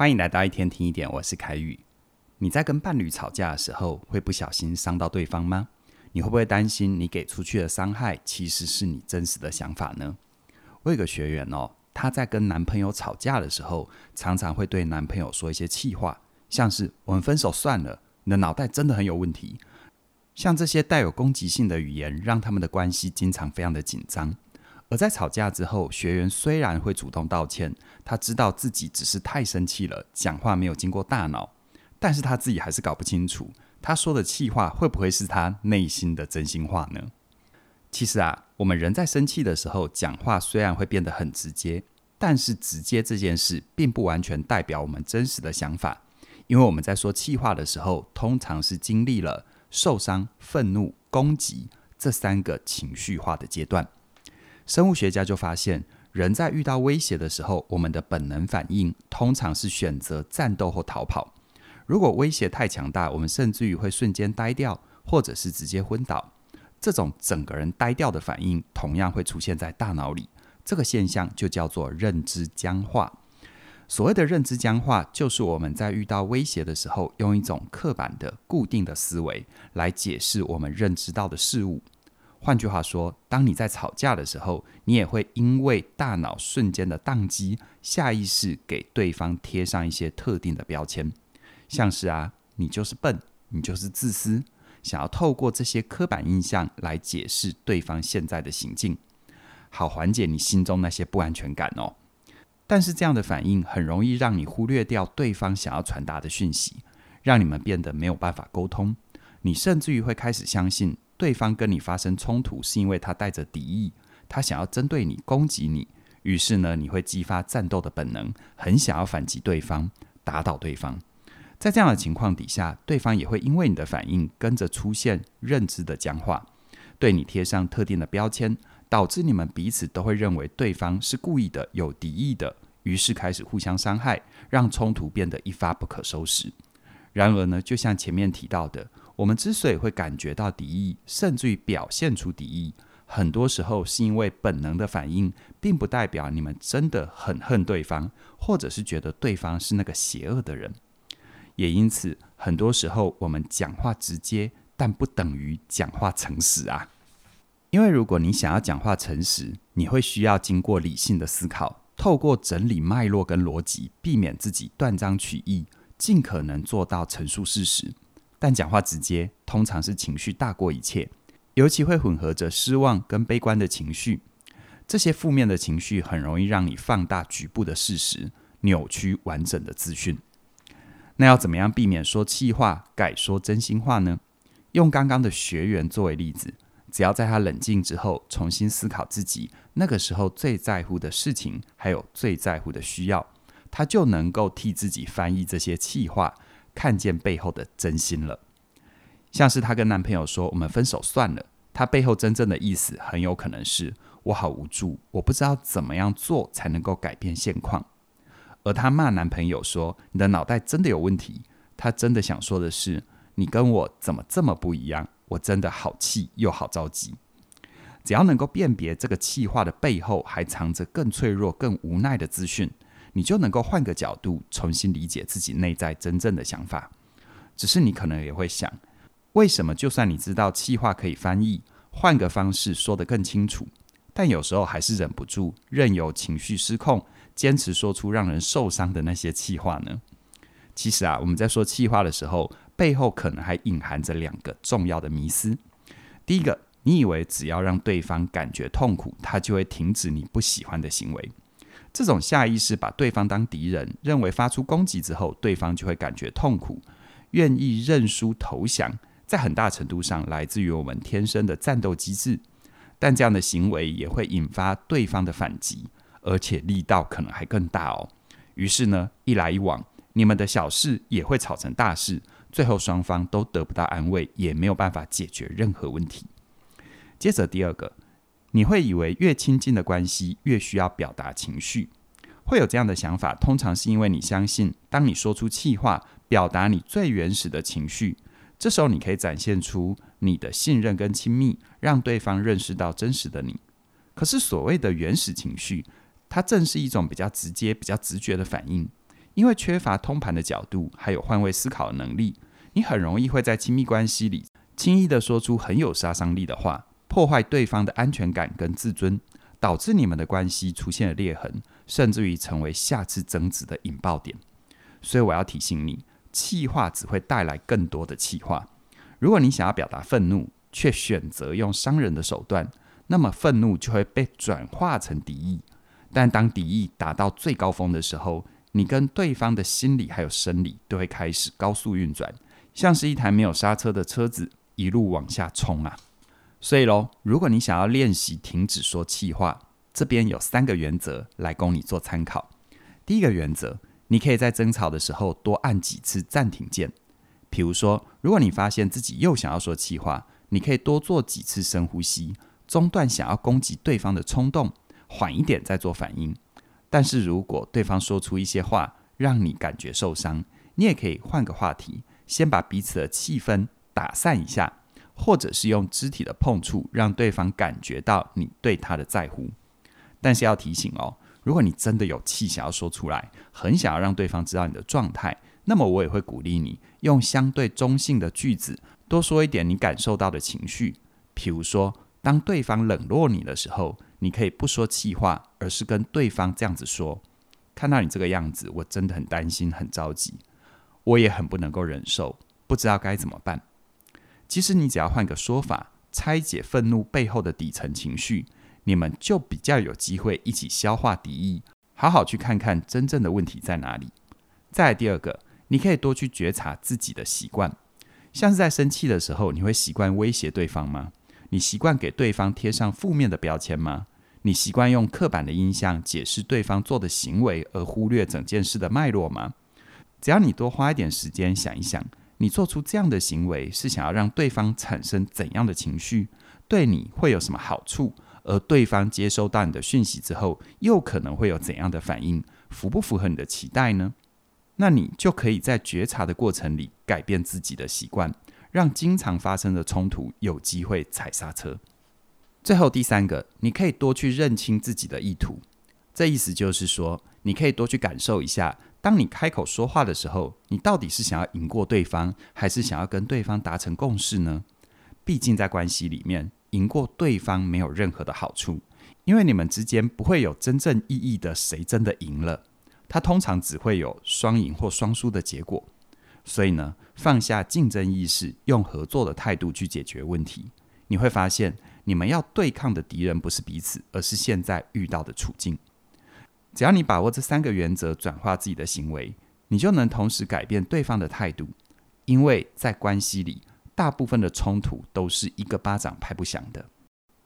欢迎来到一天听一点，我是凯宇。你在跟伴侣吵架的时候，会不小心伤到对方吗？你会不会担心你给出去的伤害其实是你真实的想法呢？我有个学员哦，她在跟男朋友吵架的时候，常常会对男朋友说一些气话，像是“我们分手算了”，“你的脑袋真的很有问题”。像这些带有攻击性的语言，让他们的关系经常非常的紧张。而在吵架之后，学员虽然会主动道歉，他知道自己只是太生气了，讲话没有经过大脑，但是他自己还是搞不清楚，他说的气话会不会是他内心的真心话呢？其实啊，我们人在生气的时候，讲话虽然会变得很直接，但是直接这件事并不完全代表我们真实的想法，因为我们在说气话的时候，通常是经历了受伤、愤怒、攻击这三个情绪化的阶段。生物学家就发现，人在遇到威胁的时候，我们的本能反应通常是选择战斗或逃跑。如果威胁太强大，我们甚至于会瞬间呆掉，或者是直接昏倒。这种整个人呆掉的反应，同样会出现在大脑里。这个现象就叫做认知僵化。所谓的认知僵化，就是我们在遇到威胁的时候，用一种刻板的、固定的思维来解释我们认知到的事物。换句话说，当你在吵架的时候，你也会因为大脑瞬间的宕机，下意识给对方贴上一些特定的标签，像是啊，你就是笨，你就是自私，想要透过这些刻板印象来解释对方现在的行径，好缓解你心中那些不安全感哦。但是这样的反应很容易让你忽略掉对方想要传达的讯息，让你们变得没有办法沟通，你甚至于会开始相信。对方跟你发生冲突，是因为他带着敌意，他想要针对你攻击你。于是呢，你会激发战斗的本能，很想要反击对方，打倒对方。在这样的情况底下，对方也会因为你的反应跟着出现认知的僵化，对你贴上特定的标签，导致你们彼此都会认为对方是故意的、有敌意的，于是开始互相伤害，让冲突变得一发不可收拾。然而呢，就像前面提到的。我们之所以会感觉到敌意，甚至于表现出敌意，很多时候是因为本能的反应，并不代表你们真的很恨对方，或者是觉得对方是那个邪恶的人。也因此，很多时候我们讲话直接，但不等于讲话诚实啊。因为如果你想要讲话诚实，你会需要经过理性的思考，透过整理脉络跟逻辑，避免自己断章取义，尽可能做到陈述事实。但讲话直接，通常是情绪大过一切，尤其会混合着失望跟悲观的情绪。这些负面的情绪很容易让你放大局部的事实，扭曲完整的资讯。那要怎么样避免说气话，改说真心话呢？用刚刚的学员作为例子，只要在他冷静之后，重新思考自己那个时候最在乎的事情，还有最在乎的需要，他就能够替自己翻译这些气话。看见背后的真心了，像是她跟男朋友说：“我们分手算了。”她背后真正的意思很有可能是：“我好无助，我不知道怎么样做才能够改变现况。”而她骂男朋友说：“你的脑袋真的有问题。”她真的想说的是：“你跟我怎么这么不一样？我真的好气又好着急。”只要能够辨别这个气话的背后还藏着更脆弱、更无奈的资讯。你就能够换个角度重新理解自己内在真正的想法。只是你可能也会想，为什么就算你知道气话可以翻译，换个方式说得更清楚，但有时候还是忍不住任由情绪失控，坚持说出让人受伤的那些气话呢？其实啊，我们在说气话的时候，背后可能还隐含着两个重要的迷思。第一个，你以为只要让对方感觉痛苦，他就会停止你不喜欢的行为。这种下意识把对方当敌人，认为发出攻击之后，对方就会感觉痛苦，愿意认输投降，在很大程度上来自于我们天生的战斗机制。但这样的行为也会引发对方的反击，而且力道可能还更大哦。于是呢，一来一往，你们的小事也会吵成大事，最后双方都得不到安慰，也没有办法解决任何问题。接着第二个。你会以为越亲近的关系越需要表达情绪，会有这样的想法，通常是因为你相信，当你说出气话，表达你最原始的情绪，这时候你可以展现出你的信任跟亲密，让对方认识到真实的你。可是所谓的原始情绪，它正是一种比较直接、比较直觉的反应，因为缺乏通盘的角度，还有换位思考的能力，你很容易会在亲密关系里轻易地说出很有杀伤力的话，破坏对方的安全感跟自尊，导致你们的关系出现了裂痕，甚至于成为下次争执的引爆点。所以我要提醒你，气话只会带来更多的气话。如果你想要表达愤怒，却选择用伤人的手段，那么愤怒就会被转化成敌意。但当敌意达到最高峰的时候，你跟对方的心理还有生理都会开始高速运转，像是一台没有刹车的车子一路往下冲啊！所以喽，如果你想要练习停止说气话，这边有三个原则来供你做参考。第一个原则，你可以在争吵的时候多按几次暂停键。比如说，如果你发现自己又想要说气话，你可以多做几次深呼吸，中断想要攻击对方的冲动。缓一点再做反应，但是如果对方说出一些话让你感觉受伤，你也可以换个话题，先把彼此的气氛打散一下，或者是用肢体的碰触让对方感觉到你对他的在乎。但是要提醒哦，如果你真的有气想要说出来，很想要让对方知道你的状态，那么我也会鼓励你用相对中性的句子，多说一点你感受到的情绪，譬如说，当对方冷落你的时候。你可以不说气话，而是跟对方这样子说：“看到你这个样子，我真的很担心、很着急，我也很不能够忍受，不知道该怎么办。”其实你只要换个说法，拆解愤怒背后的底层情绪，你们就比较有机会一起消化敌意，好好去看看真正的问题在哪里。再来第二个，你可以多去觉察自己的习惯，像是在生气的时候，你会习惯威胁对方吗？你习惯给对方贴上负面的标签吗？你习惯用刻板的印象解释对方做的行为，而忽略整件事的脉络吗？只要你多花一点时间想一想，你做出这样的行为是想要让对方产生怎样的情绪，对你会有什么好处？而对方接收到你的讯息之后，又可能会有怎样的反应？符不符合你的期待呢？那你就可以在觉察的过程里改变自己的习惯。让经常发生的冲突有机会踩刹车。最后第三个，你可以多去认清自己的意图。这意思就是说，你可以多去感受一下，当你开口说话的时候，你到底是想要赢过对方，还是想要跟对方达成共识呢？毕竟在关系里面，赢过对方没有任何的好处，因为你们之间不会有真正意义的谁真的赢了，它通常只会有双赢或双输的结果。所以呢，放下竞争意识，用合作的态度去解决问题，你会发现，你们要对抗的敌人不是彼此，而是现在遇到的处境。只要你把握这三个原则，转化自己的行为，你就能同时改变对方的态度。因为在关系里，大部分的冲突都是一个巴掌拍不响的。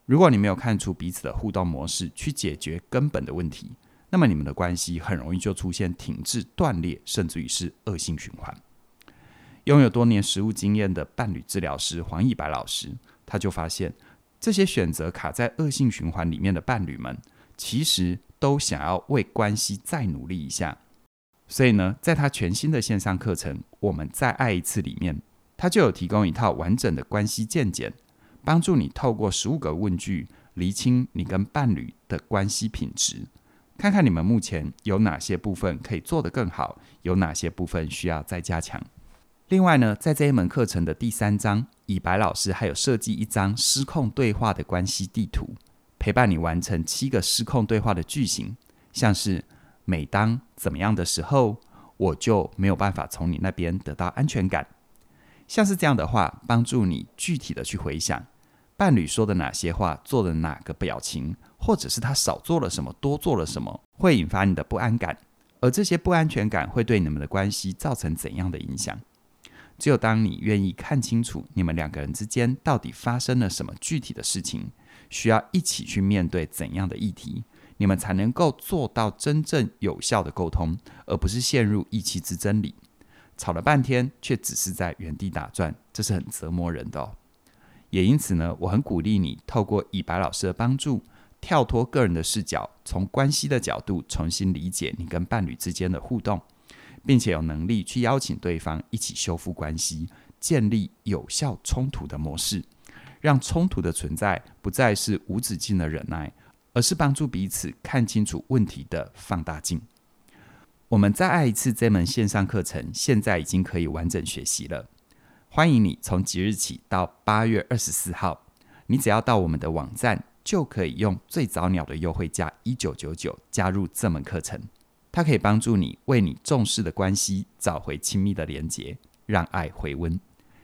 如果你没有看出彼此的互动模式，去解决根本的问题，那么你们的关系很容易就出现停滞、断裂，甚至于是恶性循环。拥有多年实务经验的伴侣治疗师黄以白老师，他就发现，这些选择卡在恶性循环里面的伴侣们，其实都想要为关系再努力一下。所以呢，在他全新的线上课程《我们再爱一次》里面，他就有提供一套完整的关系健检，帮助你透过十五个问句，厘清你跟伴侣的关系品质，看看你们目前有哪些部分可以做得更好，有哪些部分需要再加强。另外呢，在这一门课程的第三章，以白老师还有设计一张失控对话的关系地图，陪伴你完成七个失控对话的句型，像是每当怎么样的时候，我就没有办法从你那边得到安全感。像是这样的话，帮助你具体的去回想伴侣说的哪些话，做的哪个表情，或者是他少做了什么，多做了什么，会引发你的不安感，而这些不安全感会对你们的关系造成怎样的影响？只有当你愿意看清楚你们两个人之间到底发生了什么具体的事情，需要一起去面对怎样的议题，你们才能够做到真正有效的沟通，而不是陷入意气之争里，吵了半天却只是在原地打转，这是很折磨人的哦。也因此呢，我很鼓励你透过以白老师的帮助，跳脱个人的视角，从关系的角度重新理解你跟伴侣之间的互动。并且有能力去邀请对方一起修复关系，建立有效冲突的模式，让冲突的存在不再是无止境的忍耐，而是帮助彼此看清楚问题的放大镜。我们再爱一次这门线上课程，现在已经可以完整学习了。欢迎你从即日起到八月二十四号，你只要到我们的网站，就可以用最早鸟的优惠价一九九九加入这门课程。它可以帮助你为你重视的关系找回亲密的连结，让爱回温。